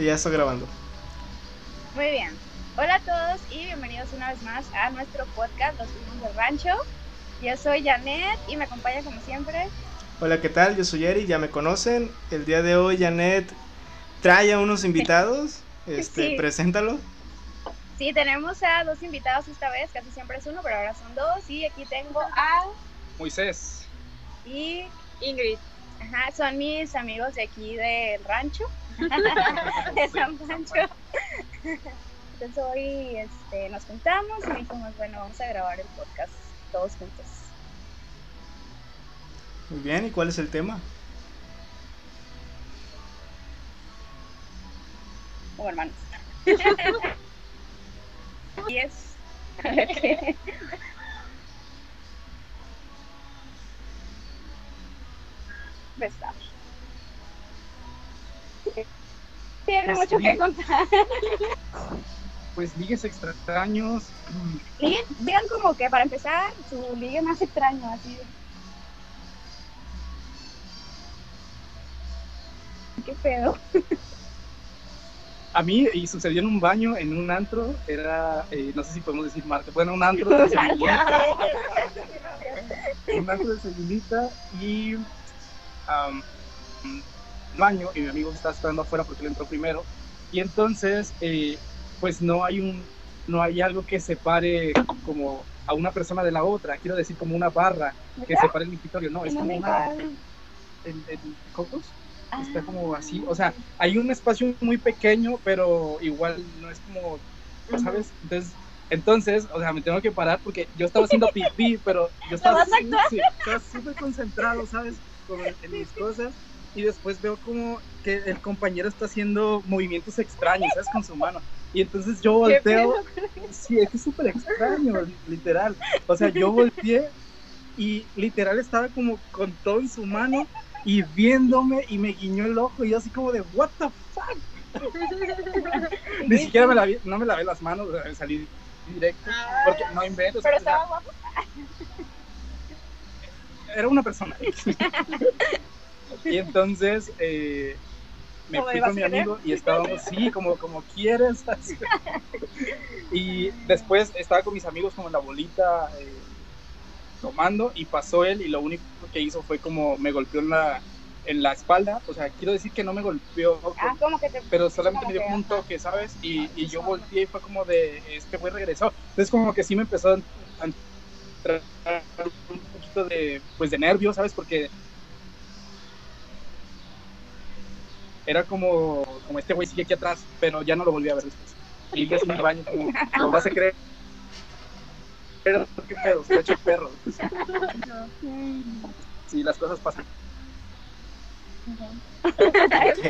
Y ya estoy grabando. Muy bien. Hola a todos y bienvenidos una vez más a nuestro podcast Los Primos del Rancho. Yo soy Janet y me acompaña como siempre. Hola, ¿qué tal? Yo soy Eri, ya me conocen. El día de hoy Janet trae a unos invitados. Este, Sí. preséntalo. Sí, tenemos a dos invitados esta vez, casi siempre es uno, pero ahora son dos. Y aquí tengo a Moisés. y Ingrid. Ajá, son mis amigos de aquí del rancho, de San Pancho. Entonces hoy este, nos juntamos y dijimos, bueno, vamos a grabar el podcast todos juntos. Muy bien, ¿y cuál es el tema? como hermanos. y es. Besar. Tiene mucho que contar. Pues ligues extraños. Ligue- Digan como que para empezar, su ligue más extraño, así. ¿Qué pedo? A mí, y sucedió en un baño, en un antro, era, eh, no sé si podemos decir marca, bueno, un antro de un antro de Sevillita, y un baño, y mi amigo estaba esperando afuera porque él entró primero, y entonces, eh, pues no hay un, no hay algo que separe como a una persona de la otra, quiero decir como una barra que separe el escritorio, no, es como una, el, el cocos, Ah. está como así, o sea, hay un espacio muy pequeño, pero igual no es como, ¿sabes? Entonces, entonces, o sea, me tengo que parar porque yo estaba haciendo pipí, pero yo estaba así, sí, estaba súper concentrado, ¿sabes? En, mis cosas. Y después veo como que el compañero está haciendo movimientos extraños, ¿sabes? Con su mano. Y entonces yo ¿Qué volteo. Sí, es que es súper extraño, literal. O sea, yo volteé y literal estaba como con todo en su mano y viéndome y me guiñó el ojo y yo así como de, what the fuck. Ni siquiera me lavé, no me lavé las manos, salí directo. Porque no invento. Pero estaba guapo. Era una persona. y entonces eh, me ¿Cómo fui con mi querer? amigo y estábamos, sí, como, como quieres. así. y después estaba con mis amigos como en la bolita eh, tomando y pasó él y lo único que hizo fue como me golpeó en la, en la espalda. O sea, quiero decir que no me golpeó. Ah, como que te. pero solamente me dio como un que, toque, ¿sabes? Y, y yo volteé y fue como de, este güey regresó. Entonces como que sí me empezó a a entrar un poquito de, pues de nervios, ¿sabes? Porque era como, como este güey sigue aquí atrás, pero ya no lo volví a ver después. Y ya en el baño, como, ¿lo vas a creer? Pero, ¿qué pedo? Se ha hecho perro. Sí, las cosas pasan. Ok.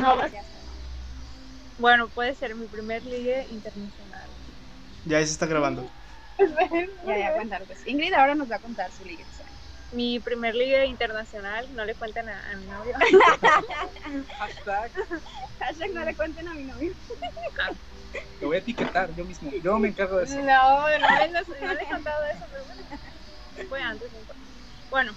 No, gracias. Bueno, puede ser mi primer ligue internacional. Ya se está grabando. Ya, ya, cuéntanos. pues. Ingrid ahora nos va a contar su ligue. Mi primer ligue internacional, no le cuentan a, a mi novio. Hashtag, Hashtag no le cuenten a mi novio. lo voy a etiquetar yo mismo. Yo me encargo de eso. No, no, le- no le he contado eso, pero bueno. Fue antes. no importa. Bueno,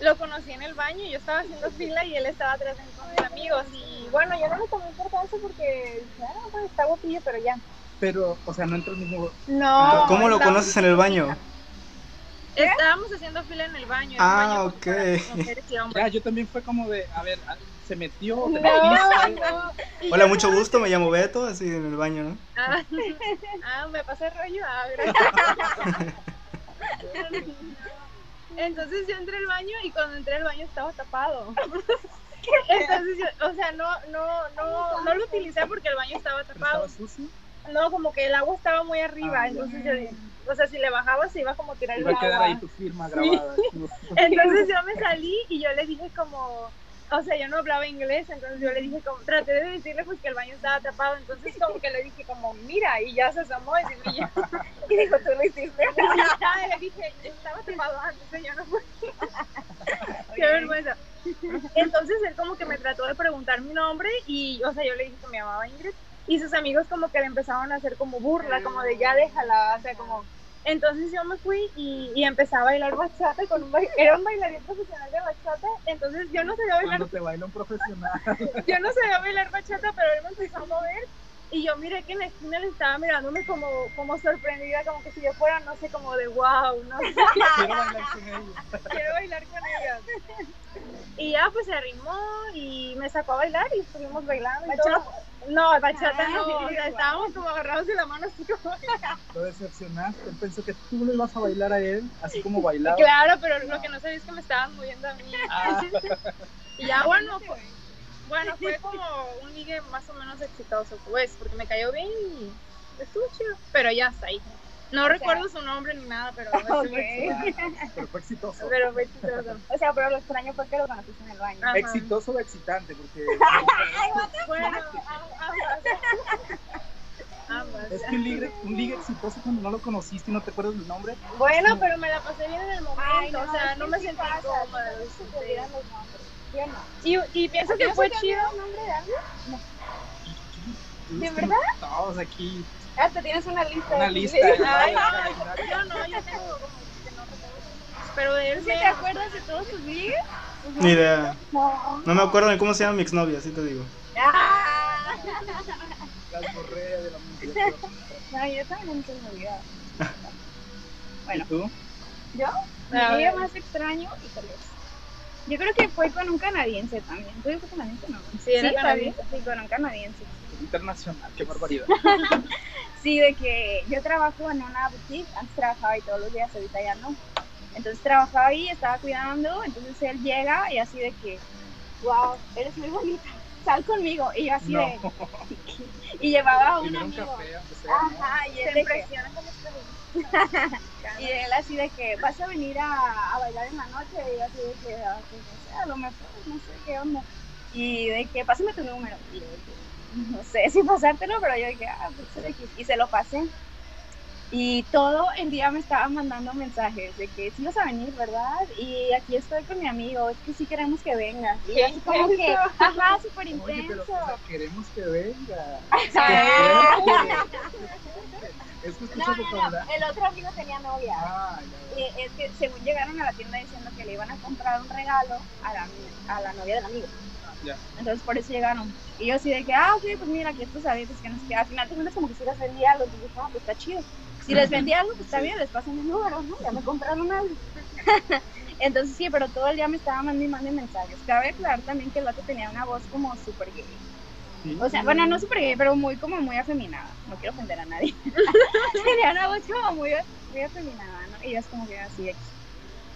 lo conocí en el baño, yo estaba haciendo fila y él estaba atrás de mí con mis amigos. Y bueno, yo no le tomé importancia porque, bueno, pues está guapillo, pero ya. Pero, o sea, no entra el mismo No. ¿Cómo lo conoces en el baño? Estábamos haciendo fila en el baño. en Ah, baño ok. para mujeres y hombres. Ya, yo también fue como de, a ver, se metió, te No, no. Hola, mucho gusto, me llamo Beto, así en el baño, ¿no? Ah, ah, me pasé rollo. Ah, gracias. Entonces yo entré al baño y cuando entré al baño estaba tapado. Entonces yo, o sea, no, no, no, no lo utilicé porque el baño estaba tapado. No, como que el agua estaba muy arriba, Ah, entonces yo, o sea, si le bajaba se iba como a tirar el Iba a quedar agua. ahí tu firma grabada. Entonces yo me salí y yo le dije como, o sea, yo no hablaba inglés, entonces yo le dije como, traté de decirle pues que el baño estaba tapado, entonces como que le dije como, mira, y ya se asomó y, y yo, Y dijo, tú lo hiciste. ya, le dije, estaba tapado antes, yo no fue. Qué vergüenza. Entonces él como que me trató de preguntar mi nombre y, o sea, yo le dije que me llamaba Ingrid y sus amigos como que le empezaron a hacer como burla, como de ya déjala, o sea, como Entonces yo me fui y, y empecé a bailar bachata con un era un bailarín profesional de bachata, entonces yo no sabía bailar Cuando te baila un profesional. yo no sabía bailar bachata, pero él me empezó a mover y yo miré que en la esquina le estaba mirándome como, como sorprendida, como que si yo fuera, no sé, como de wow, no sé, Quiero bailar con ella. quiero bailar con ella. Y ya pues se arrimó y me sacó a bailar y estuvimos bailando. y todo. No, bachata no, o sea, estábamos como agarrados de la mano así como... Lo decepcionaste. Él pensó que tú le ibas a bailar a él, así como bailaba. Claro, pero lo que no sabía es que me estaban moviendo a mí. Ah, Y ya bueno, fue, bueno, fue como un ligue más o menos exitoso, pues, porque me cayó bien y estuvo chido. Pero ya está ahí. No recuerdo su nombre ni nada, pero estuvo Ok. chido. pero fue exitoso. Pero fue chistoso. O sea, pero lo extraño fue que lo conociste en el baño. Ajá. Exitoso o excitante, porque Bueno, ambas. Ambas. es que un ligue, un ligue exitoso cuando no lo conociste y no te acuerdas del nombre. Bueno, pero me la pasé bien en el momento, Ay, no, o sea, no me sí sentí cómoda. no. Y, y pienso que fue chido. el nombre de alguien? ¿De verdad? Todos aquí, Hasta tienes una lista. una de- lista. Ay, ¿no? no, yo no, yo tengo como que no recuerdo. Pero de él ¿Sí te acuerdas de todos tus ligues? Ni idea. No. No me acuerdo ni cómo se llama mi exnovia, así te digo. Ah. Las correas de la mujer. No, yo también no se me olvidaba. ¿Y tú? ¿Yo? Mi A ligue ver. más extraño, híjoles. Yo creo que fue con un canadiense también. ¿Tú dices canadiense no? Sí, era también. canadiense. Sí, con un canadiense. Internacional, qué barbaridad. Sí, de que yo trabajo en una boutique, antes trabajaba ahí todos los días, ahorita ya no. Entonces trabajaba ahí, estaba cuidando, entonces él llega y así de que, wow, eres muy bonita, sal conmigo. Y yo así No. de, y llevaba a un amigo. Ajá, y él, de que, impresiona con este y él así de que, vas a venir a, a bailar en la noche, y yo así de que, ah, pues, no sé, a lo mejor, no sé qué onda. Y de que, pásame tu número. Y yo de que, no sé si pasártelo, pero yo dije, ah, pues. Y se lo pasé. Y todo el día me estaban mandando mensajes de que sí vas a venir, ¿verdad? Y aquí estoy con mi amigo, es que sí queremos que vengas. Y yo así como que, ajá, súper Oye, intenso. pero o sea, queremos que venga. Es que No, no, no, el otro amigo tenía novia. Ah, ya, Eh, es que según llegaron a la tienda diciendo que le iban a comprar un regalo a la, a la novia del amigo. Entonces por eso llegaron. Y yo así de que, ah, ok, pues mira, aquí estos aretes que no sé qué. Al final te como que si les vendía algo. Y dije, ah, pues está chido. Si les vendía algo, pues está bien, les paso mi número, ¿no? Ya me compraron algo. Entonces sí, pero todo el día me estaba mandando y mandando mensajes. Cabe aclarar también que el vato tenía una voz como súper gay. Sí. O sea, bueno, no súper gay, pero muy como muy afeminada. No quiero ofender a nadie. tenía una voz como muy, muy afeminada, ¿no? Y yo es como que así de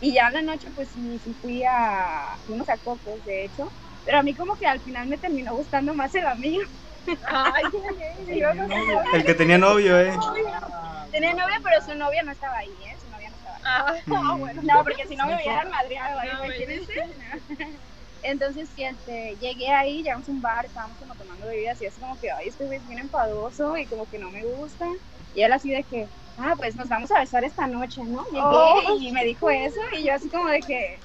Y ya en la noche, pues sí, sí fui a. Fuimos a Cocos, de hecho. Pero a mí, como que al final me terminó gustando más el amigo. Ay. Sí, no, no, El que tenía novio, eh. ah, Tenía novia, pero su novia no estaba ahí, ¿eh? Su novia no estaba ahí. Ah, Mm. bueno. No, porque si no me hubieran madreado ahí, No, imagínense. Entonces, sí, este, llegué ahí, llegamos a un bar, estábamos como tomando bebidas y así como que, ay, este güey es bien empadoso y como que no me gusta. Y él así de que, ah, pues nos vamos a besar esta noche, ¿no? Llegué Oh. y me dijo eso y yo así como de que,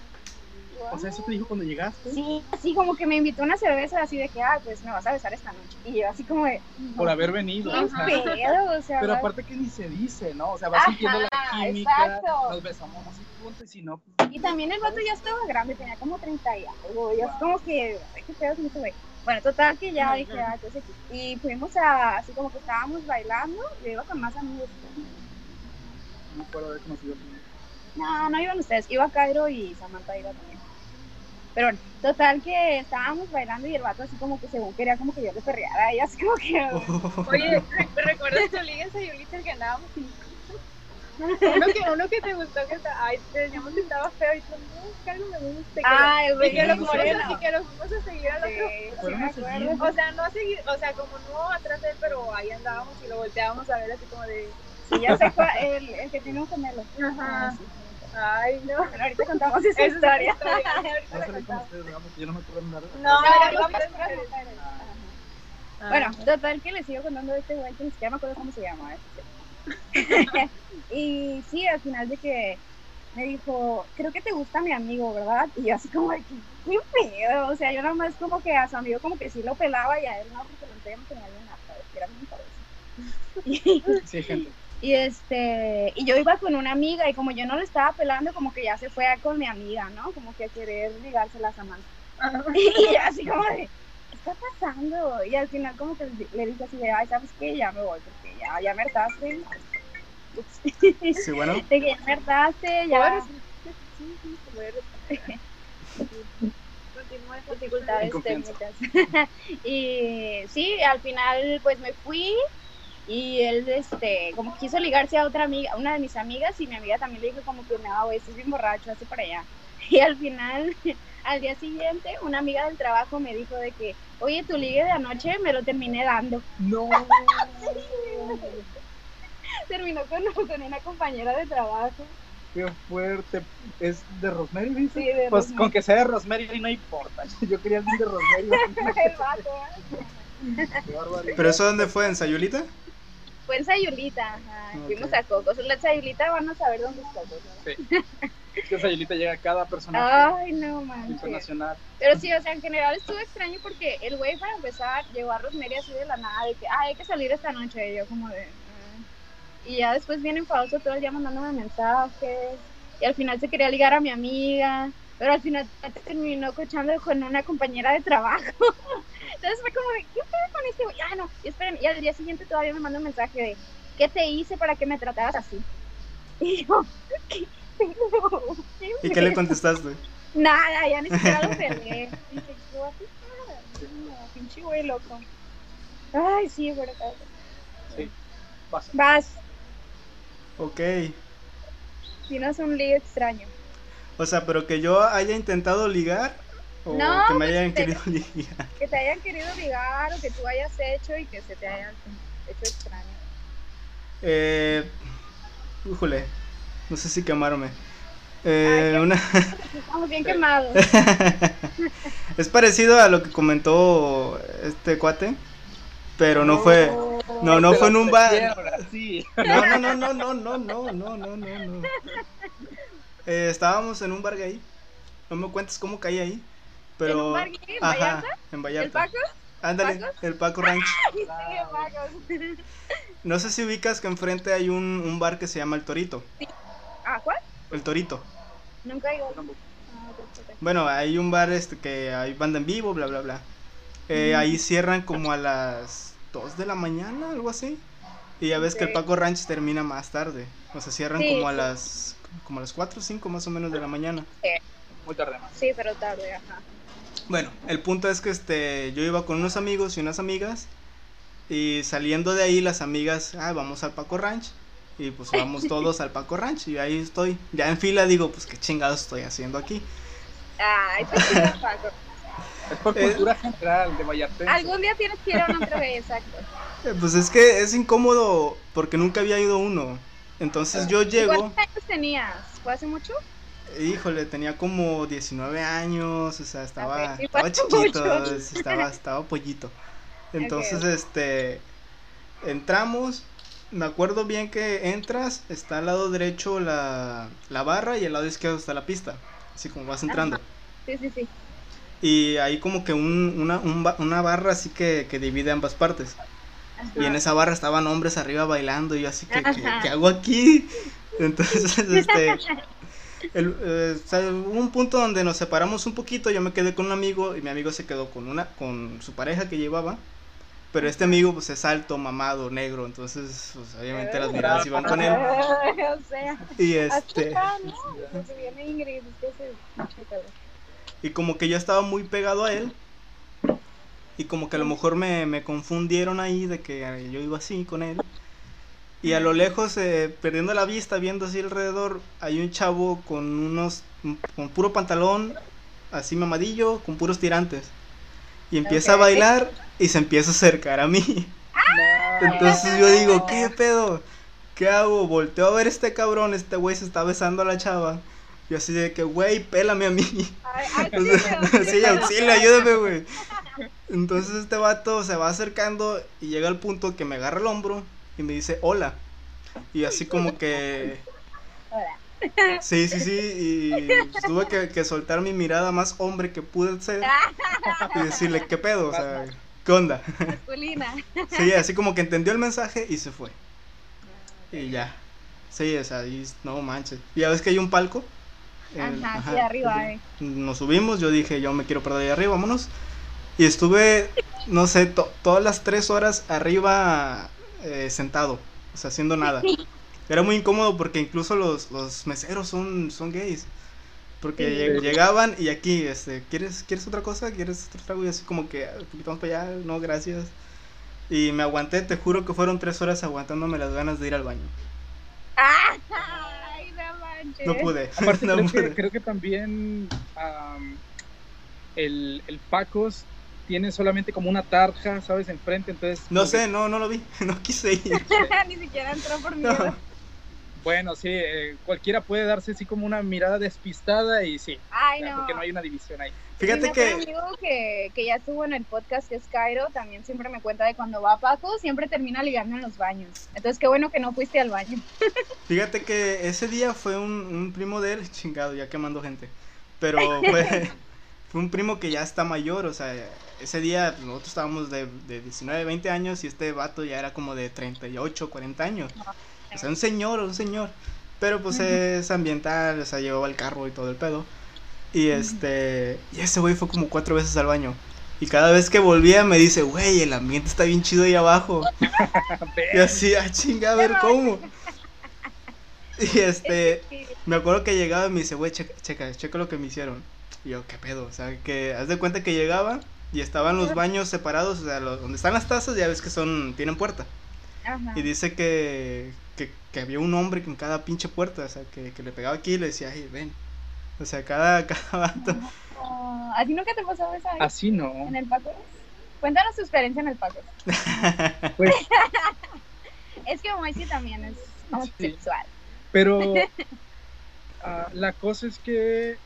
O sea, eso te dijo cuando llegaste. sí, así como que me invitó a una cerveza así de que, ah, pues me vas a besar esta noche. Y yo así como de, Por haber venido. ¿qué o sea. pedo? O sea, Pero aparte que ni se dice, ¿no? O sea, vas sintiendo la química, exacto. nos besamos así punto y si no, pues, Y también el vato ya estaba grande, tenía como 30 y algo. Y así como que, ay, qué pedo con ese güey. Bueno, total que ya dije, ah, entonces Y fuimos a, así como que estábamos bailando. Yo iba con más amigos. no puedo haber conocido. No, no iban ustedes. Iba Cairo y Samantha iba también. Pero bueno, total que estábamos bailando y el vato así como que según quería como que yo le perreara. Y así como que... Oye, ¿re- ¿recuerdas tu liga el que andábamos uno que, uno que te gustó que está, ay, te decíamos que estaba feo y tú, no, que algo me gusta. Ah, el y que güey lo fuimos a- y que lo fuimos a seguir al otro. Sí, sí a. O sea, no a seguir, o sea, como no atrás de él, pero ahí andábamos y lo volteábamos a ver así como de, Sí, ya sé cuál, el, el que tiene un gemelo. Ajá. Ah, sí. Ay, no. Bueno, ahorita contamos esa Esa es historia. No Ahorita la salí con contamos. ustedes, ¿verdad? Porque yo no me acuerdo nada. No, No. Ah. Bueno, total que les sigo contando de este güey que ni siquiera me acuerdo cómo se llama. ¿eh? y sí, al final de que me dijo, creo que te gusta mi amigo, ¿verdad? Y yo así como de que, qué pedo. O sea, yo nada más como que a su amigo como que sí lo pelaba y a él no, porque lo ya me tenía bien harta, es que era bien padre. Y, Sí, gente. Y este, y yo iba con una amiga y como yo no le estaba pelando, como que ya se fue con mi amiga, ¿no? Como que a querer ligarse la Samantha. Y yo así como de, ¿qué está pasando? Y al final como que le dije así de, ay, ¿sabes qué? Ya me voy porque ya, ya me hartaste. Sí, bueno. De que ya me hartaste, ya. Continúa con dificultades técnicas. y sí, al final pues me fui y él este como quiso ligarse a otra amiga, a una de mis amigas y mi amiga también le dijo como que no, güey, estás bien borracho, hazte para allá. Y al final, al día siguiente, una amiga del trabajo me dijo de que, oye, tu ligue de anoche me lo terminé dando. No. Terminó con, con una compañera de trabajo. Qué fuerte. ¿Es de Rosemary, dice? Sí, de Pues Rosemary. con que sea de Rosemary no importa. Yo quería alguien de Rosemary. El vato, ¿eh? Qué. ¿Pero eso dónde fue? ¿En Sayulita? Fue en Sayulita, ajá, Ok. fuimos a Cocos. En la Sayulita van a saber dónde es Cocos. ¿no? Sí. Es que Sayulita llega a cada personaje Ay, no manches. internacional. Pero sí, o sea, en general estuvo extraño porque el güey para empezar llegó a Rosemary así de la nada, de que, ah, hay que salir esta noche. Y yo como de... "Ah". Y ya después viene enfadoso todo el día mandándome mensajes. Y al final se quería ligar a mi amiga. Pero al final terminó cochando con una compañera de trabajo. Entonces fue como de, ¿qué pedo con este güey? Ah, no, y esperen. Y al día siguiente todavía me manda un mensaje de, ¿qué te hice para que me trataras así? Y yo, ¿qué pedo? ¿Y qué le contestaste? Nada, ya ni siquiera lo peleé. Dije, ¿qué va a pasar? No, pinche güey loco. Ay, sí, por acá. Sí. Vas. Vas, Ok. tienes un lío extraño. O sea, pero que yo haya intentado ligar o No, que me pues, hayan te- querido ligar. Que te hayan querido ligar o que tú hayas hecho y que se te hayan hecho extraño. Eh, híjole, no sé si quemarme. Eh, Ay, una Estamos bien quemados. es parecido a lo que comentó este cuate, pero no fue no no fue en un bar. quiebra, sí. No, no, no, no, no, no, no, no, no, no, no. Eh, estábamos en un bar gay. No me cuentes cómo caí ahí. Pero, ¿En un bar gay en Ajá, Vallarta? en ¿El Vallarta. Paco? Ándale, Pacos? el Paco Ranch. Sí, el Paco. No sé si ubicas que enfrente hay un, un bar que se llama El Torito. ¿Ah, cuál? El Torito. Nunca he ido. Ah. Bueno, hay un bar este que hay banda en vivo, bla, bla, bla. Eh, Ahí cierran como a las 2 de la mañana, algo así. Y ya ves que el. Paco Ranch termina más tarde. O sea, cierran Sí, como a sí. las como a las 4 o 5 más o menos de la mañana. Muy tarde más. Sí, pero tarde, ajá. Bueno, el punto es que este yo iba con unos amigos y unas amigas y saliendo de ahí las amigas, ah, vamos al Paco Ranch y pues vamos todos al Paco Ranch y ahí estoy. Ya en fila digo, pues qué chingados estoy haciendo aquí. Ay, pues Paco. Es por Eh. cultura general de Vallarta. Algún día tienes que ir a un antro gay, exacto. Eh, Pues es que es incómodo porque nunca había ido uno. Entonces yo llego, ¿Cuántos años tenías? ¿Fue hace mucho? Híjole, tenía como 19 años, o sea, estaba, chiquito, estaba, estaba pollito. Entonces, este, entramos, me acuerdo bien que entras, está al lado derecho la, la barra y al lado izquierdo está la pista, así como vas entrando. Sí, sí, sí. Y hay como que un- una, un una barra así que, que divide ambas partes. Y en esa barra estaban hombres arriba bailando y yo así que, ¿qué, Ajá. qué hago aquí? Entonces, este, el, eh, o sea, hubo un punto donde nos separamos un poquito, yo me quedé con un amigo y mi amigo se quedó con una, con su pareja que llevaba, pero este amigo pues es alto, mamado, negro, entonces pues, obviamente las miradas iban con él. o sea, Y este, y como que yo estaba muy pegado a él. Y como que a lo mejor me, me confundieron ahí de que yo iba así con él. Y a lo lejos, eh, perdiendo la vista, viendo así alrededor, hay un chavo con unos, con puro pantalón, así mamadillo, con puros tirantes. Y empieza a bailar y se empieza a acercar a mí. Entonces yo digo, ¿qué pedo? ¿Qué hago? Volteo a ver este cabrón, este güey se está besando a la chava. Y así de que, güey, pélame a mí. Ay, sea, sí, auxilio, ayúdame, güey. Entonces este vato se va acercando y llega al punto que me agarra el hombro y me dice hola. Y así como que... Hola. Sí, sí, sí. Y pues, tuve que, que soltar mi mirada más hombre que pude ser y decirle, ¿qué pedo? O sea, ¿qué onda? Masculina. Sí, así como que entendió el mensaje y se fue. Y ya. Sí, o sea, no manches. Y ya ves que hay un palco. El- Ajá, sí, arriba, eh. Nos subimos, yo dije, yo me quiero perder ahí arriba, vámonos. Y estuve, no sé, to- todas las tres horas arriba eh, sentado, o sea, haciendo nada. Era muy incómodo porque incluso los, los meseros son, son gays. Porque Sí. lleg- llegaban y aquí, este, ¿quieres, ¿quieres otra cosa? ¿Quieres otro trago? Y así como que, "Ah, un poquito más para allá, no, gracias. Y me aguanté, te juro que fueron tres horas aguantándome las ganas de ir al baño. Ay, no manches. No pude, Aparte, no creo, pude. que, creo que también am, el, el Pacos tiene solamente como una tarja, ¿sabes? Enfrente, entonces... No como que- sé, no, no lo vi, no quise ir. Ni siquiera entró por No. miedo. Bueno, sí, eh, cualquiera puede darse así como una mirada despistada y sí, Ay, o sea, no. porque no hay una división ahí. Fíjate mejor que... amigo que, que ya estuvo en el podcast, que es Cairo, también siempre me cuenta de cuando va a Paco, siempre termina ligando en los baños. Entonces, qué bueno que no fuiste al baño. Fíjate que ese día fue un, un primo de él, chingado, ya quemando gente. Pero fue, fue un primo que ya está mayor, o sea, ese día pues, nosotros estábamos de, de 19, 20 años y este vato ya era como de 38, 40 años. O sea, un señor, un señor. Pero pues es ambiental, o sea, llevaba el carro y todo el pedo. Y este, y ese güey fue como cuatro veces al baño. Y cada vez que volvía me dice, güey, el ambiente está bien chido ahí abajo. Y así, ah, chinga, a ver cómo. Y este, me acuerdo que llegaba y me dice, güey, checa, checa, checa lo que me hicieron. Y yo, ¿qué pedo? O sea, que haz de cuenta que llegaba y estaban los baños separados, o sea, lo- donde están las tazas ya ves que son, tienen puerta. Ajá. Y dice que, que, que había un hombre en cada pinche puerta, o sea, que, que le pegaba aquí y le decía, ay, ven. O sea, cada, cada vato. Ah, ¿A ti nunca te pasó eso ahí? Así no. en el Paco? Cuéntanos tu experiencia en el Paco. Pues, Es que Moisés también es homosexual. pero ah, la cosa es que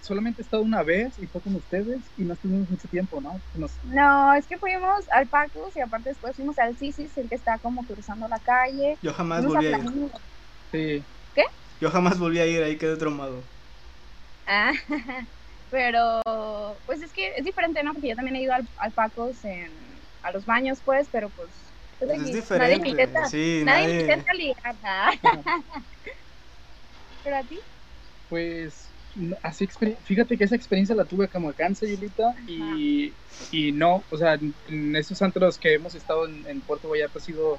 solamente he estado una vez y fue con ustedes y no estuvimos mucho tiempo, ¿no? Nos- No, es que fuimos al Pacos y aparte después fuimos al Sisis, el que está como cruzando la calle. Yo jamás Fuimos volví a ir. Sí. Yo jamás volví a ir, ahí quedé traumado. Ah, pero pues es que es diferente, ¿no? Porque yo también he ido al, al Pacos en, a los baños, pues, pero pues... pues, Pues es aquí diferente, Nadie me intenta, sí, nadie me nadie- intenta ligar. ah. ¿Pero a ti? Pues así fíjate que esa experiencia la tuve como acá en Sayulita y, y no, o sea, en, esos antros que hemos estado en, en Puerto Vallarta ha sido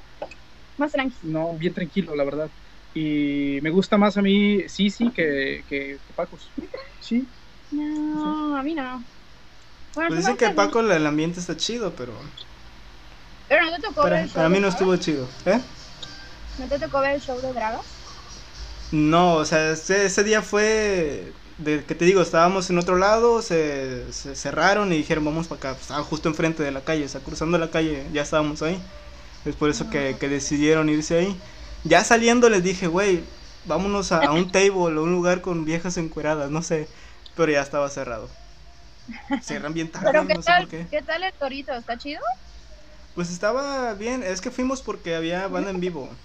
Más tranquilo. no bien tranquilo, la verdad. Y me gusta más a mí Sisi que, que, que Pacos. Sí, No, a mí no. Bueno, Pues dicen que Paco el ambiente está chido, pero Pero no te tocó ver para, el show para mí no estuvo chido. ¿Eh? ¿No te tocó ver el show de dragas? No, o sea, ese, ese día fue de que te digo, estábamos en otro lado, se, se cerraron y dijeron vamos para acá. Pues, Estaban justo enfrente de la calle, o sea, cruzando la calle, ya estábamos ahí. Es por eso que, que decidieron irse ahí. Ya saliendo les dije, güey, vámonos a, a un table o un lugar con viejas encueradas, no sé. Pero ya estaba cerrado. Cierran bien tarde, ¿Pero qué no sé tal, por qué. qué tal el torito? ¿Está chido? Pues estaba bien, es que fuimos porque había banda en vivo.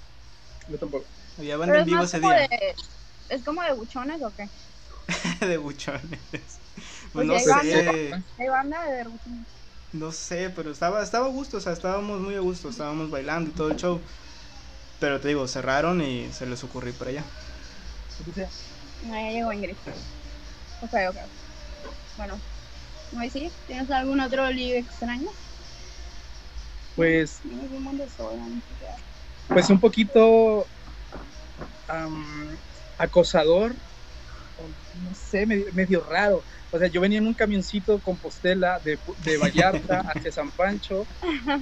yo tampoco. Había banda Pero en es vivo más ese como día. de... ¿Es como de buchones o qué? de buchones. Pues Pues no sé, ¿Hay banda de buchones? no sé, pero estaba, estaba a gusto, o sea, estábamos muy a gusto, estábamos bailando y todo el show. Pero te digo, cerraron y se les ocurrió ir para allá. No, ya llegó Ingrid. Ok, ok. Bueno. ¿No sí? ¿Tienes algún otro ligue extraño? Pues, pues un poquito am, acosador, no sé, medio, medio raro. O sea, yo venía en un camioncito Compostela de, de Vallarta hacia San Pancho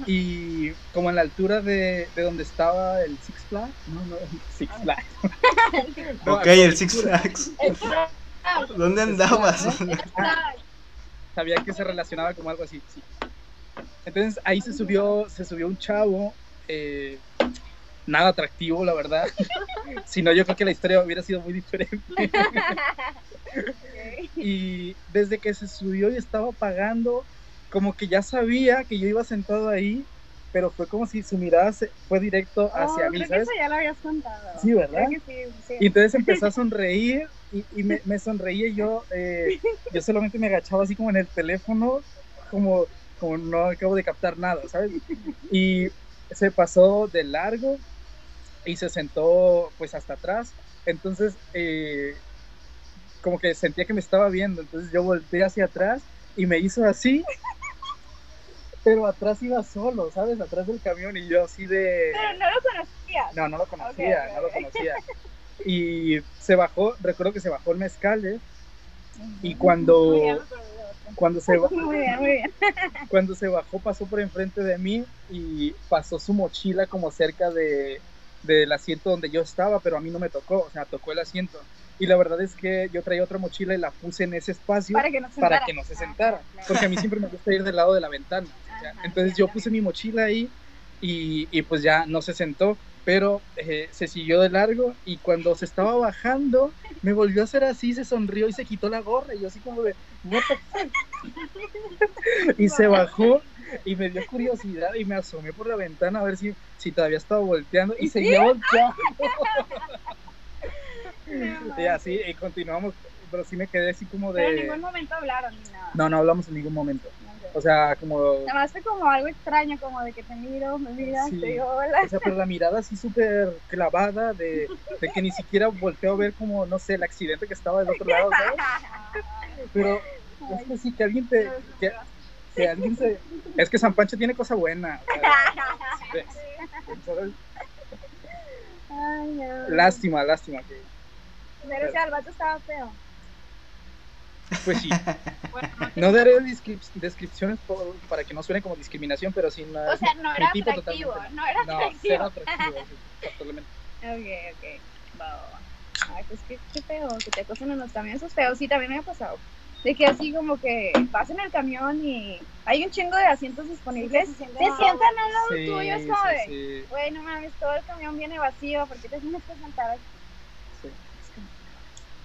y como en la altura de, de donde estaba el Six Flags, no, no, Six Flags. No, ok, el Six. Flags. Ah, ¿Dónde andabas? ah, sabía que se relacionaba como algo así. sí. Entonces ahí se subió, se subió un chavo, eh, nada atractivo, la verdad. si no, yo creo que la historia hubiera sido muy diferente. ok. y desde que se subió y estaba pagando, como que ya sabía que yo iba sentado ahí, pero fue como si su mirada se fue directo hacia Oh, mí, creo que ¿sabes? eso ya lo habías contado. Sí, ¿verdad? Creo que sí, sí. Y entonces empezó a sonreír y, y me, me sonreía y yo, eh, yo solamente me agachaba así como en el teléfono, como, como no acabo de captar nada, ¿sabes? Y se pasó de largo y se sentó pues hasta atrás. Entonces, eh, como que sentía que me estaba viendo, entonces yo volteé hacia atrás y me hizo así, pero atrás iba solo, ¿sabes? Atrás del camión y yo así de... Pero no lo conocías. No, no lo conocía, no lo conocía. Y se bajó, recuerdo que se bajó el mezcal y cuando, Ya me acordé de otro. cuando, se, ba- Muy bien, muy bien. cuando se bajó pasó por enfrente de mí y pasó su mochila como cerca de, del asiento donde yo estaba, pero a mí no me tocó, o sea, tocó el asiento. Y la verdad es que yo traía otra mochila y la puse en ese espacio Para que no se para sentara. que no se Ah, sentara, porque a mí siempre me gusta ir del lado de la ventana. o sea, Ajá, entonces yo puse mi mochila ahí y, y pues ya no se sentó, pero eh, se siguió de largo y cuando se estaba bajando me volvió a hacer así, se sonrió y se quitó la gorra y yo así como de, "What the fuck?". y se bajó y me dio curiosidad y me asomé por la ventana a ver si, si todavía estaba volteando y seguía volteando. y así, y continuamos, pero sí me quedé así como Pero en de... ningún momento hablaron ni nada. No, no hablamos en ningún momento. O sea, como... Nada más fue como algo extraño, como de que te miro, me miras, Sí. te digo hola. O sea, pero la mirada así súper clavada de, de que ni siquiera volteó a ver como, no sé, el accidente que estaba del otro lado, ¿sabes? Pero es que sí, que alguien te... Que, que alguien se... Es que San Pancho tiene cosa buena. Ay, no. Lástima, lástima. Que, Pero o sea, el vato estaba feo. pues sí. Bueno, no No daré descrip- descripciones por- para que no suene como discriminación, pero sí no O sea, no era atractivo, totalmente. no era No, atractivo. cero atractivo. sí, totalmente. Ok, ok. Va, va, va. Ay, pues qué, qué feo, que te acosen en los camiones, es feo. Sí, también me ha pasado. De que así como que vas en el camión y hay un chingo de asientos disponibles. Se Se sienten sientan al lado Sí, tuyo, es como sí, de, sí, güey, no mames, todo el camión viene vacío, ¿por qué te tienes que sentar aquí? sí.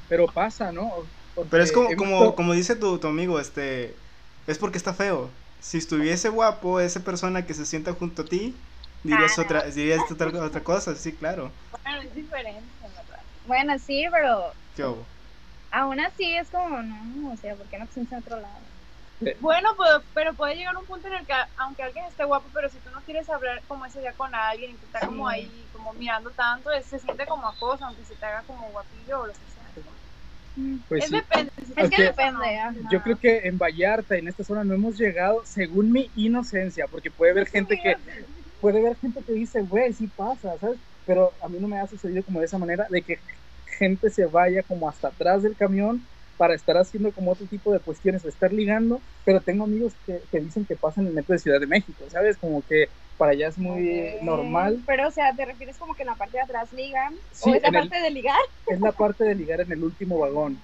Pero pasa, ¿no? Porque Pero es como, como, visto- como dice tu, tu amigo, este, es porque está feo. Si estuviese guapo, esa persona que se sienta junto a ti, dirías Ah, otra, dirías otra, otra cosa, sí, claro. Bueno, es diferente, en verdad. Bueno, sí, pero ¿Qué hubo? Aún así es como, no, o sea, ¿por qué no te sientas en otro lado? Bueno, pero, pero puede llegar un punto en el que, aunque alguien esté guapo, pero si tú no quieres hablar como ese día con alguien y que está como ahí, como mirando tanto, es- se siente como acoso, aunque se te haga como guapillo o lo que sea. Pues es sí. depende. Es que depende, ajá. Yo creo que en Vallarta, en esta zona, no hemos llegado, según mi inocencia, porque puede haber gente que puede haber gente que dice, güey, sí pasa, ¿sabes? Pero a mí no me ha sucedido como de esa manera, de que gente se vaya como hasta atrás del camión para estar haciendo como otro tipo de cuestiones, o estar ligando, pero tengo amigos que, que dicen que pasan en el metro de Ciudad de México, ¿sabes? Como que para allá es muy normal, Pero, o sea, ¿te refieres como que en la parte de atrás ligan? Sí, ¿O esa en el- parte de ligar? es la parte de ligar en el último vagón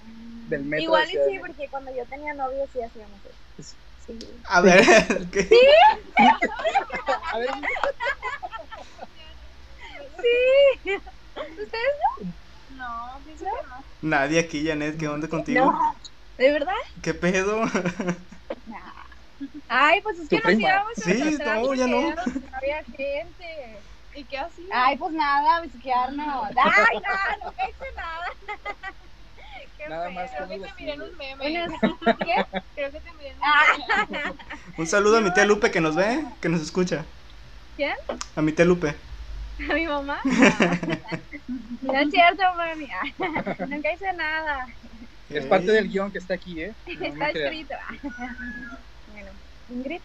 del metro Igual de y de sí, porque cuando yo tenía novio sí hacíamos eso. Es- Sí. A ver, ¿qué? A ver, Sí. ¿Ustedes No, pienso que no. Nadie aquí, Janet, ¿qué onda contigo? no? ¿De verdad? ¿Qué pedo? Nah. Ay, pues es que nos íbamos a Sí, no, ya no. no había gente. ¿Y qué así? Ay, pues nada, besuquearnos. Ay, no, no me hice nada. Qué Nada feo. más Creo que te miré en un meme. ¿Qué? Creo que te miré en un Ah. meme. Un saludo a mi tía Lupe que nos ve, que nos escucha. ¿Quién? A mi tía Lupe. ¿A mi mamá? No es cierto, mami. Nunca hice nada. es parte del guion que está aquí, ¿eh? No Está escrito. Bueno, Ingrid,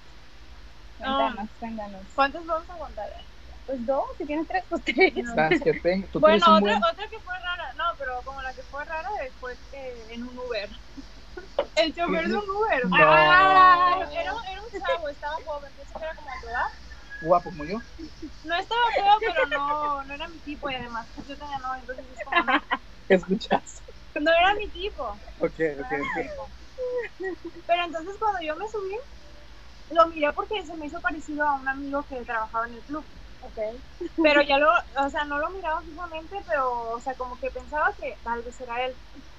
No. cuéntanos, cuéntanos. ¿Cuántos vamos a aguantar? Pues dos, si tienes tres, pues tres. Las que tengo. Tú Bueno, otra, buen- otra que fue rara, no, pero como la que fue rara fue eh, en un Uber. El chofer de un Uber. No. Ah, era, era un chavo, estaba joven, pensé que era como tu edad. Guapo como yo. No estaba feo, pero no, no era mi tipo y además pues, yo tenía novio, entonces es como, no, Escuchas. no era mi tipo. Ok, no ok, tipo. Pero entonces cuando yo me subí, lo miré porque se me hizo parecido a un amigo que trabajaba en el club. Ok. Pero ya lo, o sea, no lo miraba fijamente, pero, o sea, como que pensaba que tal vez era él.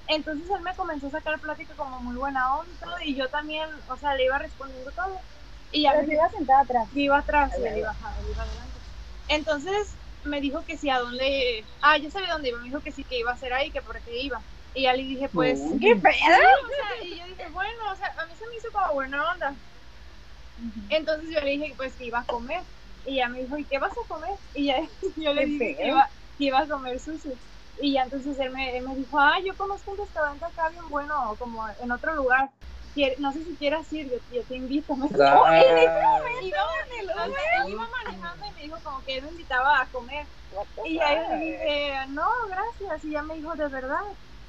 Entonces él me comenzó a sacar plática como muy buena onda y yo también, o sea, le iba respondiendo todo. Y ya Pero me iba sentada atrás. yo iba atrás y él iba, adelante. Entonces me dijo que sí, a dónde, ah, yo sabía dónde iba, me dijo que sí, que iba a ser ahí, que por qué iba. Y ya le dije, pues. ¿Qué pedo? o sea, y yo dije, bueno, o sea, a mí se me hizo como buena onda. Entonces yo le dije, pues, que iba a comer. Y ella me dijo, ¿y qué vas a comer? Y ya, yo le dije que iba, que iba a comer sushi. Y ya entonces él me, él me dijo, ah, yo conozco un restaurante acá bien bueno, como en otro lugar. Quiere- No sé si quieras ir, yo, yo te invito. Me dijo, Ah. "Oye, en ese momento, en el iba manejando y me dijo como que él me invitaba a comer. Y ya yo le dije, no, gracias. Y ya me dijo, ¿de verdad?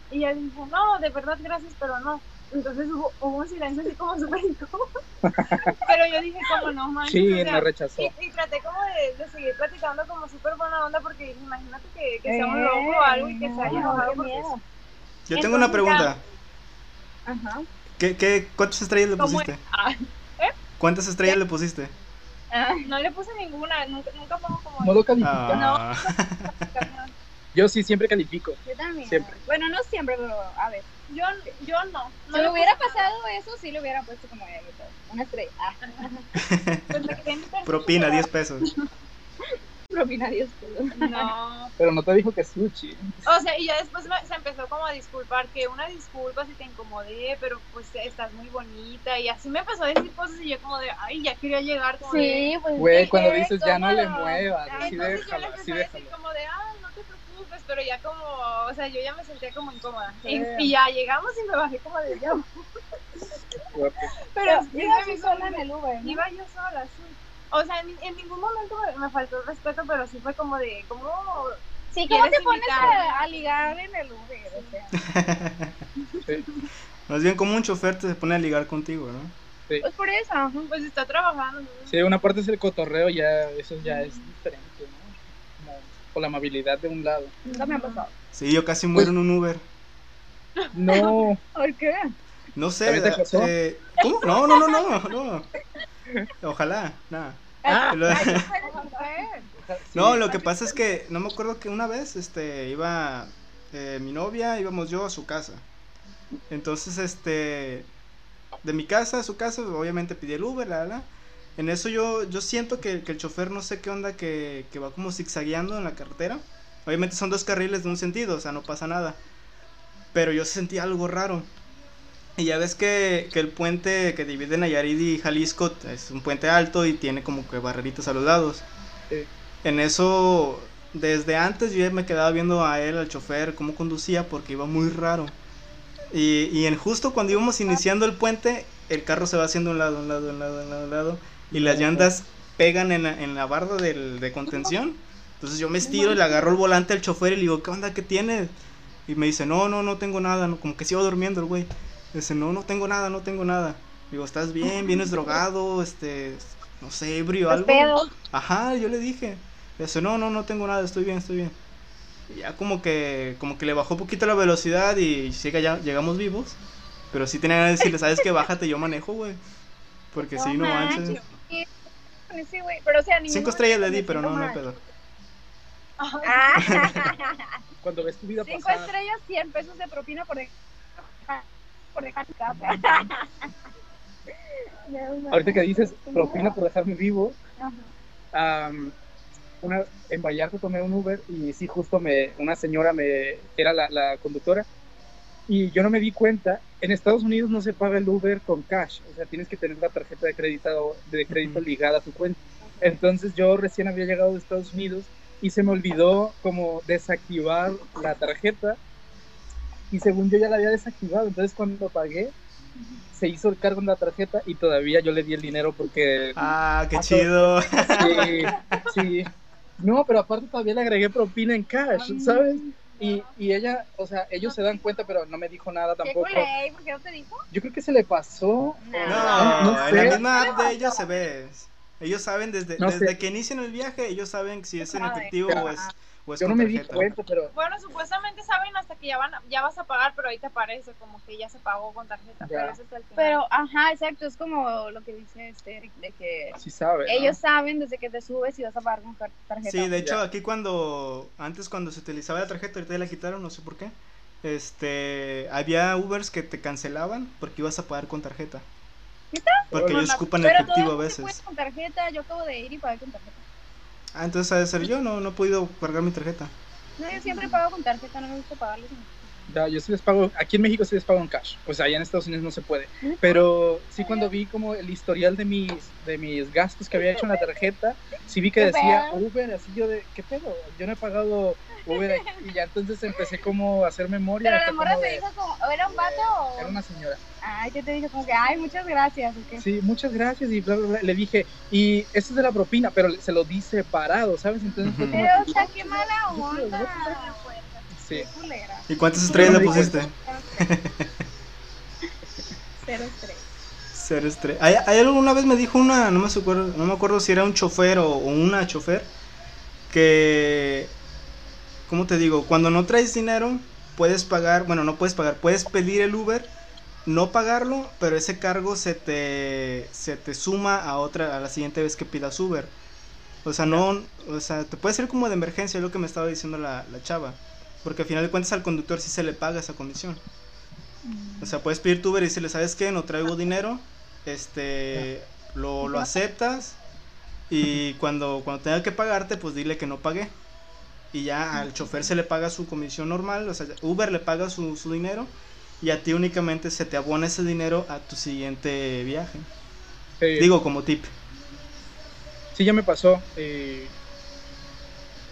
Y ya dije, no, de verdad, gracias, pero no. Entonces hubo, hubo un silencio así como súper incómodo. Pero yo dije, como no manches. Sí, o sea, me rechazó. y, y traté como de, de seguir platicando como súper buena onda porque dije, imagínate que, que sea un Eh, loco o algo y que se haya no, enojado. Yo tengo una Entonces, pregunta. Ajá. ¿Qué, qué, ¿Cuántas estrellas le ¿Cómo pusiste? Ah, ¿Cuántas estrellas le pusiste? Ah, no le puse ninguna, nunca, nunca pongo como... No lo califica. Ah, Yo sí siempre califico. yo también. Siempre. Bueno, no siempre, pero a ver. Yo, yo no. no Si le me hubiera puse nada. pasado eso, sí le hubiera puesto como todo, una estrella. Ah, Pues propina, pero- 10 pesos. No, Pero no te dijo que sushi. O sea, y ya después me- se empezó como a disculpar, que una disculpa si te incomodé, pero pues estás muy bonita. Y así me empezó a decir cosas y yo como de, ay, ya quería llegar como de... Sí, pues. Güey, cuando dices ya no le muevas, así Entonces yo le déjalo, empecé así a decir déjalo. como de, ay, no te preocupes, pero ya como, o sea, yo ya me sentía como incómoda. Y, Sí. y ya llegamos y me bajé como de, ya. Pero Pero iba así sola en el Uber. ¿no? Iba yo sola, sí. O sea, en, en ningún momento me, me faltó el respeto, pero sí fue como de, ¿cómo? Sí, ¿cómo ¿Quieres te pones a, a ligar en el Uber? O sea, Sí. Más bien como un chofer te se pone a ligar contigo, ¿no? pues por eso. Pues está trabajando. ¿no? Sí, una parte es el cotorreo, ya eso ya es diferente, ¿no? Como por la amabilidad de un lado. Nunca me ha pasado. Sí, yo casi muero en un Uber. No, ¿Por qué? No sé. Eh, ¿Cómo? No, no, no, no, no. Ojalá, nada. Ah. No, lo que pasa es que no me acuerdo que una vez este iba eh, mi novia, íbamos yo a su casa. Entonces, este de mi casa a su casa, obviamente pedí el Uber, la, la. En eso yo yo siento que, que el chofer no sé qué onda que, que va como zigzagueando en la carretera. Obviamente son dos carriles de un sentido, o sea, no pasa nada. Pero yo sentí algo raro. Y ya ves que, que el puente que divide Nayarit y Jalisco es un puente alto y tiene como que barreritas a los lados. Sí. En eso, desde antes yo ya me quedaba viendo a él, al chofer, cómo conducía porque iba muy raro. Y, y en justo cuando íbamos iniciando el puente, el carro se va haciendo un lado, un lado, un lado, un lado, un lado. Y las llantas pegan en la, en la barda del, de contención. Entonces yo me estiro y le agarro el volante al chofer y le digo, ¿qué onda? ¿Qué tienes? Y me dice, no, no, no tengo nada. no, como que se iba durmiendo el güey. Dice, no, no tengo nada, no tengo nada. Digo, ¿estás bien? ¿Vienes drogado? Este, no sé, ebrio, algo. pedos. Ajá, yo le dije. Dice, no, no, no tengo nada, estoy bien, estoy bien. Y ya como que, como que le bajó un poquito la velocidad y sí que ya llegamos vivos. Pero sí tenía que decirle, ¿sabes qué? Bájate, yo manejo, güey. Porque sí, no manches. Con ese güey, Pero, o sea, Cinco estrellas le di, pero no, no hay pedo. Cuando ves tu vida cinco pasar. estrellas, 100 pesos de propina por dejar, por dejar tu casa. Ahorita que dices propina por dejarme vivo, Ajá. am, una, en Vallarta tomé un Uber y sí, justo me, una señora me era la, la conductora y yo no me di cuenta. En Estados Unidos no se paga el Uber con cash, o sea, tienes que tener la tarjeta de crédito, de crédito ligada a tu cuenta. Entonces yo recién había llegado de Estados Unidos y se me olvidó como desactivar la tarjeta y según yo ya la había desactivado, entonces cuando pagué se hizo el cargo en la tarjeta y todavía yo le di el dinero porque Ah, qué Ah, chido. Sí, sí. No, pero aparte todavía le agregué propina en cash, ¿sabes? Y, y ella, o sea, ellos se dan cuenta, pero no me dijo nada ¿Qué tampoco. ¿Por qué no te dijo? Yo creo que se le pasó. No, no en la sé. misma app de ellos se ve. Ellos saben desde, No sé. desde que inician el viaje, ellos saben si es en efectivo o es, o es Yo no me di cuenta, pero Bueno, supuestamente saben hasta que ya van a- ya vas a pagar, pero ahí te aparece como que ya se pagó con tarjeta. Pero eso es final. Pero, ajá, exacto, es como lo que dice este Eric, de que sí sabe. ¿no? ellos saben desde que te subes y vas a pagar con tar- tarjeta. Sí, de hecho Ya. aquí cuando, antes cuando se utilizaba la tarjeta, ahorita ya la quitaron, no sé por qué. Este, había Ubers que te cancelaban porque ibas a pagar con tarjeta. ¿Neta? Porque Bueno, ellos ocupan efectivo a veces. con tarjeta, yo acabo de ir y pagué con tarjeta. Ah, entonces ha de ser yo, no, no he podido cargar mi tarjeta. No, yo siempre pago con tarjeta, no me gusta pagarles. Ya, yo sí les pago, aquí en México sí les pago en cash, pues allá en Estados Unidos no se puede. Pero sí cuando vi como el historial de mis, de mis gastos que había hecho en la tarjeta, sí vi que ¿Qué decía? Uber, así yo de, ¿qué pedo? Yo no he pagado Uber aquí", y ya entonces empecé como a hacer memoria. Pero la morra te dijo como, ¿o era un vato o...? Era una señora. Ay, que te dijo como que, ay, muchas gracias, ¿o qué? Sí, muchas gracias y bla, bla, bla. Le dije, y esto es de la propina, pero se lo di separado, ¿sabes? Entonces fue como, Pero, o sea, qué mala onda. Sí. ¿Y cuántas estrellas le pusiste? Cero estrés. Cero estrellas. Hay, hay algo- una vez me dijo una, no me acuerdo, no me acuerdo si era un chofer o, o una chofer, que, ¿cómo te digo? Cuando no traes dinero, puedes pagar, bueno, no puedes pagar, puedes pedir el Uber, no pagarlo, pero ese cargo se te, se te suma a otra, a la siguiente vez que pidas Uber. O sea, no, o sea, te puede ser como de emergencia, es lo que me estaba diciendo la, la chava. Porque al final de cuentas al conductor sí se le paga esa comisión. O sea, puedes pedir tu Uber y decirle, ¿sabes qué? No traigo dinero. Este, lo, lo aceptas. Y cuando, cuando tenga que pagarte, pues dile que no pagué. Y ya al chofer se le paga su comisión normal. O sea, Uber le paga su, su dinero. Y a ti únicamente se te abona ese dinero a tu siguiente viaje. Sí. Digo, como tip. Sí, ya me pasó. eh,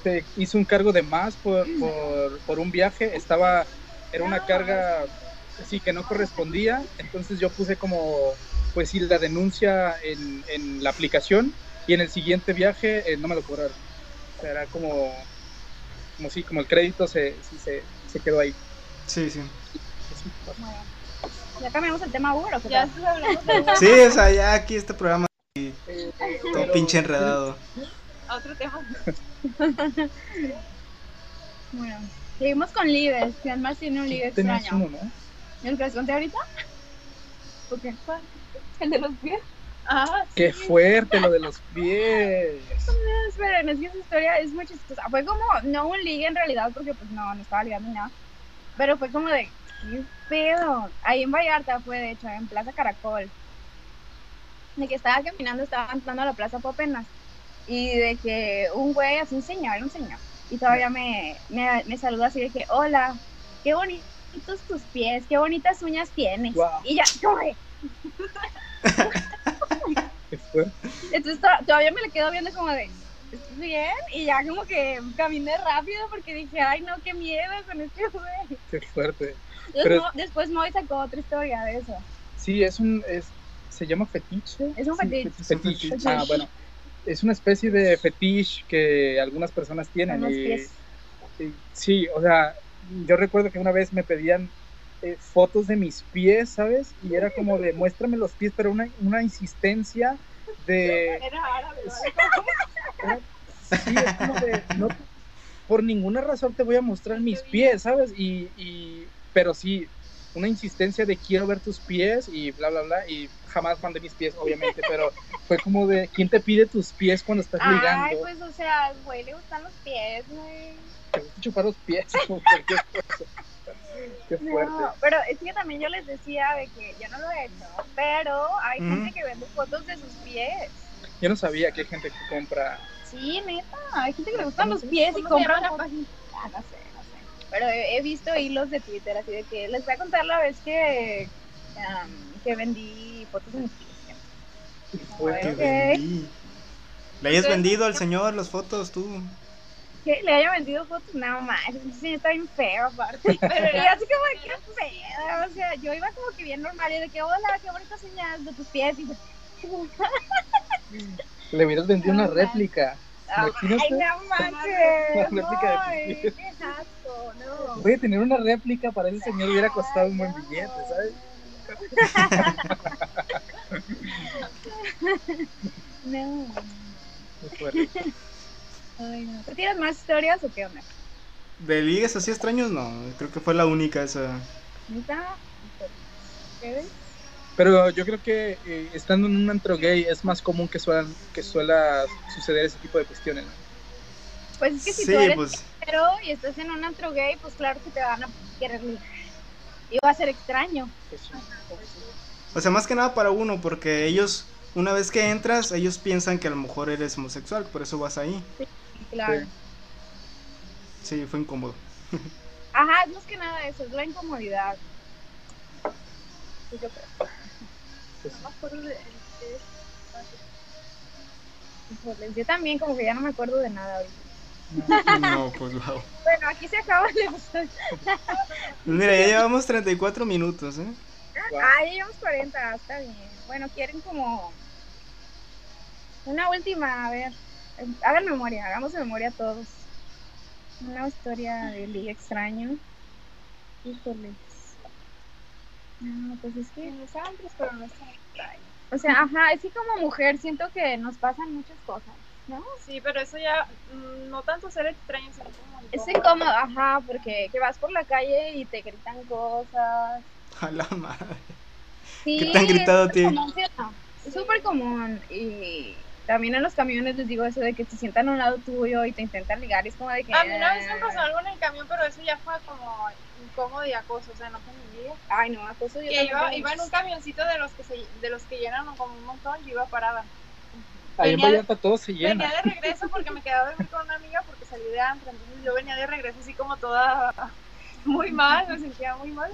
te hice un cargo de más por, por, por un viaje. Estaba, era una carga, sí, que no correspondía. Entonces yo puse como, pues sí, la denuncia en, en la aplicación. Y en el siguiente viaje eh, no me lo cobraron. O sea, era como, como sí, como el crédito se, sí, se, se quedó ahí. Sí, sí. Bueno, ya cambiamos el tema Uber, ¿o qué Ya hablando de Sí, o sea, ya aquí este programa Eh, todo pinche enredado. otro tema. Bueno, seguimos con Libes. ¿Quién más tiene un Tenías extraño? uno, ¿no? ¿El que les conté ahorita? ¿O qué? El de los pies. Ah, sí. Qué fuerte lo de los pies. No, esperen, es que esa historia es muy chistosa. Fue como, no un ligue en realidad, porque pues no, no estaba ligando ni nada. Pero fue como de, ¿qué pedo? Ahí en Vallarta fue, de hecho, en Plaza Caracol. De que estaba caminando, estaba entrando a la Plaza Popenas. Y de que un güey, así un señor, un señor. Y todavía me, me, me saluda así de que, hola, qué bonitos tus pies, qué bonitas uñas tienes. Y ya, corre. Entonces to- todavía me le quedo viendo como de, ¿estás bien? Y ya como que caminé rápido porque dije, ay no, qué miedo con este güey. Qué fuerte. Después, Pero- después Moy sacó otra historia de eso. Sí, es un. Es, ¿Se llama fetiche? Es un Sí, fetiche. fe- fetiche. Un Ah, fetiche. bueno. Es una especie de fetiche que algunas personas tienen. Y- sí, o sea, yo recuerdo que una vez me pedían eh, fotos de mis pies, ¿sabes? Y era como de muéstrame los pies, pero una, una insistencia de. Era árabe, ¿vale? Sí, es como de. No, por ninguna razón te voy a mostrar mis pies, ¿sabes? Y, y, pero sí, una insistencia de quiero ver tus pies y bla, bla, bla. Y jamás mandé mis pies, obviamente, pero fue como de, ¿quién te pide tus pies cuando estás Ay, ligando? pues o sea, güey, le gustan los pies, güey. Te gusta chupar los pies o cualquier cosa. Qué fuerte. No, pero es que también yo les decía de que yo no lo he hecho, pero hay Ujú. gente que vende fotos de sus pies. Yo no sabía que hay gente que compra. Sí, neta, hay gente que le gustan ¿Cómo los pies y ¿Cómo se llama compra fotos. página? Ah, no sé. Pero he, he visto hilos de Twitter así de que les voy a contar la vez que, am, que vendí fotos. Ok. vendí. Le hayas Entonces, vendido al señor las fotos tú. Que le haya vendido fotos, no ese señor está bien feo aparte. Pero y así como de qué feo, o sea, yo iba como que bien normal y de que hola, qué bonitas señas de tus pies y yo, Le hubieras vendido una réplica. Ay, Imagínate. no manches, Una réplica de tus ay, pies. qué asco, no. Voy a tener una réplica para ese señor hubiera costado un buen billete, ¿sabes? No, ay. ¿Tú tienes más historias o qué onda? De ligues así extraños, no. Creo que fue la única esa. ¿Qué ves? Pero yo creo que eh, estando en un antro gay es más común que suelan que suela suceder ese tipo de cuestiones. ¿no? Pues es que si Sí, tú eres pues. hetero y estás en un antro gay, pues claro que te van a querer ligar. Y va a ser extraño. Pues sí. O sea, más que nada para uno, porque ellos, una vez que entras, ellos piensan que a lo mejor eres homosexual, por eso vas ahí. Claro. Sí. Sí, fue incómodo. Ajá, es más que nada eso, es la incomodidad. Sí, yo creo. No me acuerdo de yo también como que ya no me acuerdo de nada ahorita. No, pues wow. Bueno, aquí se acaba el episodio. Mira, ya llevamos 34 minutos, ¿eh? Ah, ya llevamos 40, está bien. Bueno, quieren como una última, a ver. Hagan memoria, hagamos memoria todos. Una historia de liga extraño. Híjoles. No, pues es que, en los antros, pero no es tan extraño. o sea, ajá, es que como mujer siento que nos pasan muchas cosas, ¿no? Sí, pero eso ya mm, no tanto ser extraño, sino como Es incómodo. ajá, porque que vas por la calle y te gritan cosas. A la madre. Sí, ¿Qué te han gritado a es ti? súper común, y también en los camiones les digo eso de que te sientan a un lado tuyo y te intentan ligar, y es como de que... A mí una vez me pasó algo en el camión, pero eso ya fue como incómodo y acoso, o sea, no vida. Ay, no, acoso yo Que iba, tengo iba en un camioncito de los que se, de los que llenan como un montón, yo iba parada. Ahí en venía de- Vallarta todo se llena. Venía de regreso porque me quedaba a dormir con una amiga porque salí de antro, entonces yo venía de regreso así como toda muy mal, me sentía muy mal.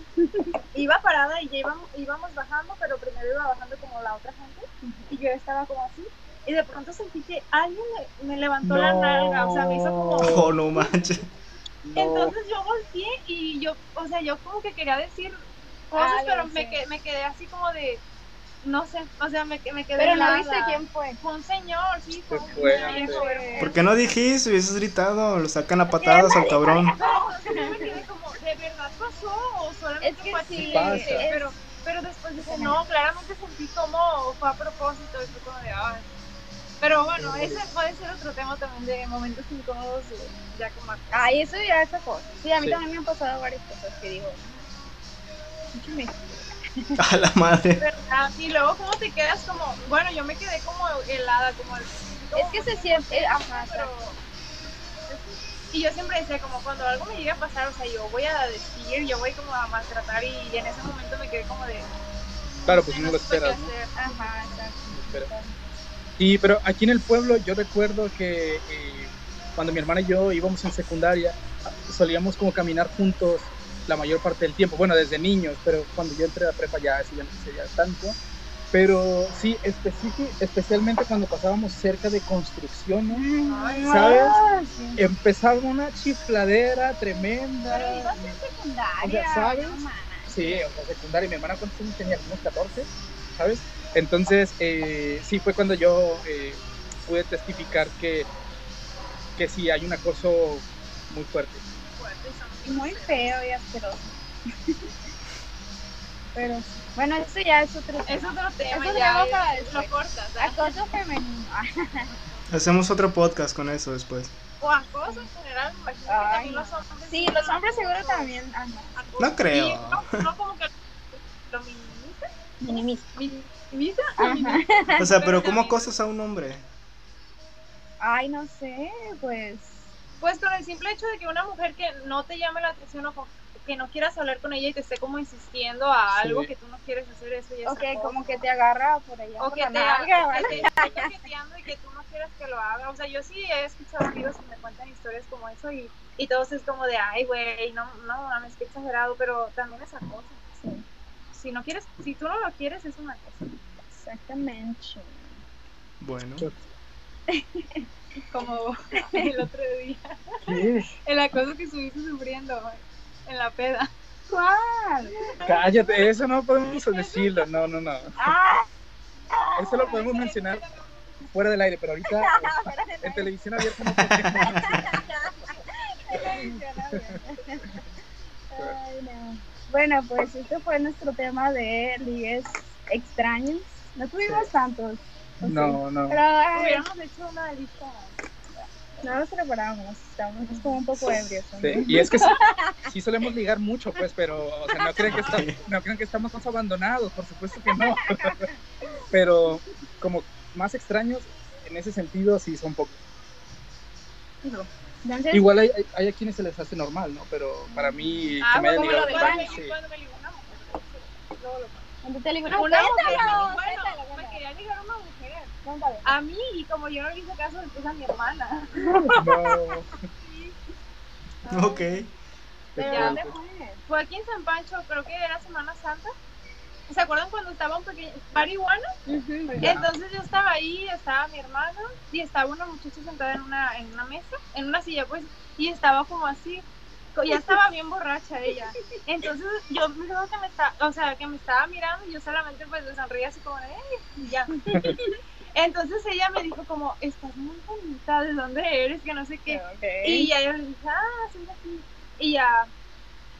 Iba parada y ya íbamos, íbamos bajando, pero primero iba bajando como la otra gente y yo estaba como así. Y de pronto sentí que alguien me, me levantó la No. nalga, o sea, me hizo como... Oh, no manches. No. Entonces yo volteé y yo, o sea, yo como que quería decir cosas, Algo, pero sí. me, que- me quedé así como de, no sé, o sea, me, me quedé Pero no viste quién fue. Fue un señor, sí, fue un viejo, pero- ¿Por qué no dijiste? Hubieses gritado, lo sacan a patadas al cabrón. Pero o sea, yo me quedé como, ¿de verdad pasó? O solamente Es que fue sí, así? pasa. Pero, pero después dije, no, claramente sentí como fue a propósito, y fue como de, ay. Pero bueno, ese puede ser otro tema también de momentos incómodos, eh, ya como acá. Ay, eso ya es cosa. Sí, a mí Sí. también me han pasado varias cosas que digo. "Mucho me- A la madre. ¿verdad? Y luego, ¿cómo te quedas como? Bueno, yo me quedé como helada, como. como Es que se siente, contenta, ajá, pero- Y yo siempre decía, como cuando algo me llegue a pasar, o sea, yo voy a decir, yo voy como a maltratar, y en ese momento me quedé como de. Claro, pues "Ay, no lo esperas. ¿no? hacer". Ajá, exacto. Espera. Sí, pero aquí en el pueblo yo recuerdo que eh, cuando mi hermana y yo íbamos en secundaria, solíamos como caminar juntos la mayor parte del tiempo. Bueno, desde niños, pero cuando yo entré a prepa ya eso ya no sucedía tanto. Pero sí, especi- especialmente cuando pasábamos cerca de construcciones, ¿sabes? Sí. empezaba una chifladera Pero tremenda. ibas en secundaria. O sea, ¿sabes? no. Sí, o sea, secundaria. Mi hermana, ¿cuántos años tenía? Unos 14, ¿sabes? Entonces, eh, sí, fue cuando yo eh, pude testificar que, que sí hay un acoso muy fuerte. Y muy feo y asqueroso. Pero sí. bueno, eso ya es otro Es tema. otro tema, Eso ya tengo para es- después. lo cortas. ¿ah? Acoso femenino. Hacemos otro podcast con eso después. O acoso en general, me imagino que Ay, también los hombres. Sí, los hombres seguro también. Acoso. No creo. Y no, no como que lo minimiza. Minimiza. O sea, pero ¿cómo acosas a un hombre? Ay, no sé, pues. Pues con el simple hecho de que una mujer que no te llame la atención o que no quieras hablar con ella y te esté como insistiendo a Sí. algo que tú no quieres hacer, eso ya es Ok, acoso. como que te agarra por allá. O por que la te, nalga, o ¿vale? que te esté toqueteando y que tú no quieras que lo haga. O sea, yo sí he escuchado amigos que me cuentan historias como eso y, y todos es como de, ay, güey, no, no mames, qué exagerado, pero también es acoso. Si no quieres, si tú no lo quieres, es una cosa. exactamente. Bueno. Como el otro día, ¿Qué? el acoso que estuviste sufriendo güey, en la peda. ¿Cuál? Cállate, eso no podemos decirlo. No, no, no. Ah, Eso lo podemos mencionar fuera del aire, pero ahorita en televisión abierta no podemos. Ay, no. Bueno, pues este fue nuestro tema de ligues extraños. No tuvimos Sí. tantos. ¿o sí? No, no. Pero ay, Hubiéramos hecho una lista. no nos preparamos. Estamos como un poco ebrios. ¿no? Sí, y es que sí, sí solemos ligar mucho, pues, pero o sea, no, creen que está- no creen que estamos más abandonados, por supuesto que no. Pero como más extraños, en ese sentido sí son pocos. Entonces, Igual hay, hay, hay a quienes se les hace normal, ¿no? Pero para mí, Ah, que me hayan bueno, ligado cuando, con me, alguien, sí. cuando me ligó una mujer. Luego lo cuando te digo, Una no, mujer, cuéntalo, bueno, cuéntalo, me cuéntalo, quería ligar una mujer. cuéntalo. A mí, y como yo no le hice caso, después a mi hermana. No, Ok. ¿De ¿Pero dónde dónde fue? Fue aquí en San Pancho, creo que era Semana Santa. ¿Se acuerdan cuando estaba un pequeño marihuana? Entonces yo estaba ahí, estaba mi hermano y estaba una muchacha sentada en una, en una mesa, en una silla pues, y estaba como así, ya estaba bien borracha ella. Entonces yo me acuerdo que me estaba, o sea, que me estaba mirando y yo solamente pues le sonreía así como de, "Ey", y ya. Entonces ella me dijo como, estás muy bonita, ¿de dónde eres? Que no sé qué. Y ya yo le dije, ah, soy de aquí. Y ya,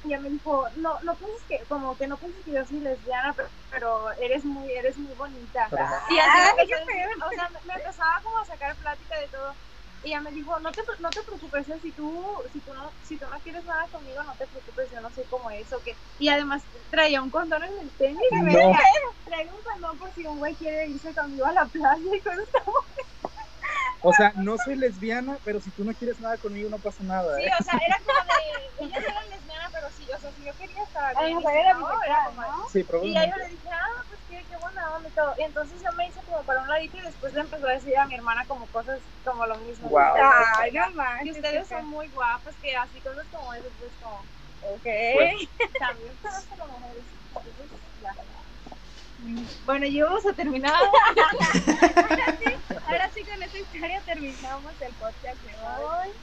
y ya me dijo, no, no pienses que, como que no pienses que yo soy lesbiana, pero, pero eres muy, eres muy bonita. Pero- Y así Ay, me empezó, o sea, me, me empezaba como a sacar plática de todo. Y ella me dijo, no te, no te preocupes, eh, si tú, si tú no, si tú no quieres nada conmigo, no te preocupes, yo no soy como eso, que, y además traía un condón en el tenis, y me No. decía, traigo un condón por si un güey quiere irse conmigo a la playa y cosas O sea, no soy lesbiana, pero si tú no quieres nada conmigo, no pasa nada. Sí, ¿eh? o sea, era como de, ella era lesbiana, pero sí, o sea, si yo quería estar A lo bien, y mejor si era no, como- ¿no? Sí, Y ya yo probablemente. le dije, ah, pues qué, qué buena onda y todo. Y entonces yo me hice como para un ladito y después le empezó a decir a mi hermana como cosas como lo mismo. Guau. Ay, no manches. ustedes son muy guapas, que así cosas como esas, pues como. Ok. también conozco a las mujeres. Entonces, ya. Bueno, y vamos a terminar. Ahora sí, con esta historia terminamos el podcast de hoy.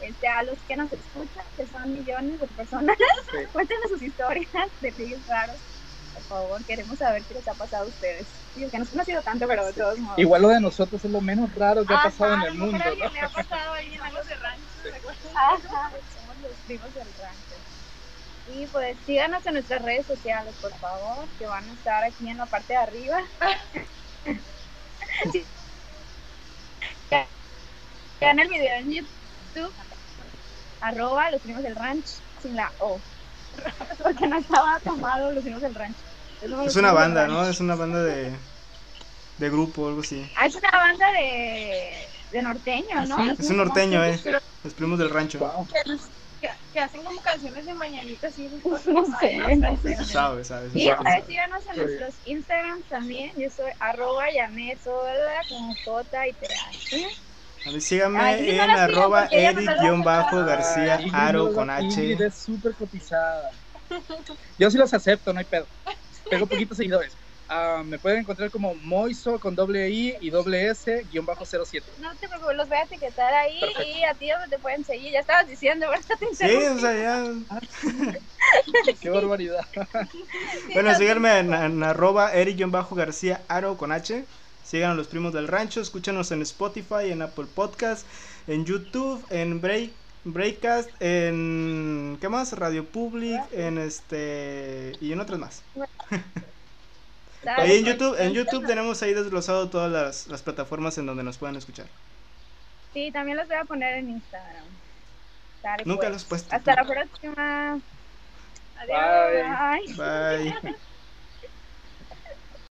Este, a los que nos escuchan, que son millones de personas, Sí. cuéntenos sus historias de ligues raros. Por favor, queremos saber qué les ha pasado a ustedes. Digo que no, no ha sido tanto, pero de todos modos. Igual lo de nosotros es lo menos raro que ha Ajá, pasado en el mundo, ¿no? le ha pasado a alguien algo de rancho. Ajá, somos los primos del rancho. Y pues síganos en nuestras redes sociales, por favor, que van a estar aquí en la parte de arriba. Sí. Vean el video en YouTube, arroba los primos del rancho, sin la O. Porque no estaba tomado los primos del los Es una banda, ¿no? Es una banda de, de grupo o algo así. Ah, es una banda de, de norteño, ¿no? Es un norteño, eh. Los primos del rancho. Wow. Que, que hacen como canciones de mañanitas y. No sé, no sé. Sabes, sabes. Y Wow. eh, síganos en nuestros Instagrams también. Yo soy arroba Sola con J y T. ¿sí? A mí síganme Ay, sí, no en arroba no la Eric-García Aro con H. es súper cotizada. Yo sí los acepto, no hay pedo. Tengo poquitos seguidores. Ah, me pueden encontrar como Moiso con doble I y doble S guion bajo 07. No te preocupes, los voy a etiquetar ahí y a ti donde te pueden seguir. Ya estabas diciendo, ¿verdad? Te Sí, o sea, ya. Qué barbaridad. Bueno, síganme en, en arroba Eric-García Aro con H. Sigan a los primos del rancho. Escúchanos en Spotify, en Apple Podcast, en YouTube, en Break. Breakcast, en ¿qué más? Radio Public, en este y en otras más. Ahí en. YouTube, en YouTube tenemos ahí desglosado todas las, las plataformas en donde nos pueden escuchar. Sí, también los voy a poner en Instagram. Dale, Nunca pues. los he puesto. Hasta la próxima. Adiós. Bye. Bye. Bye.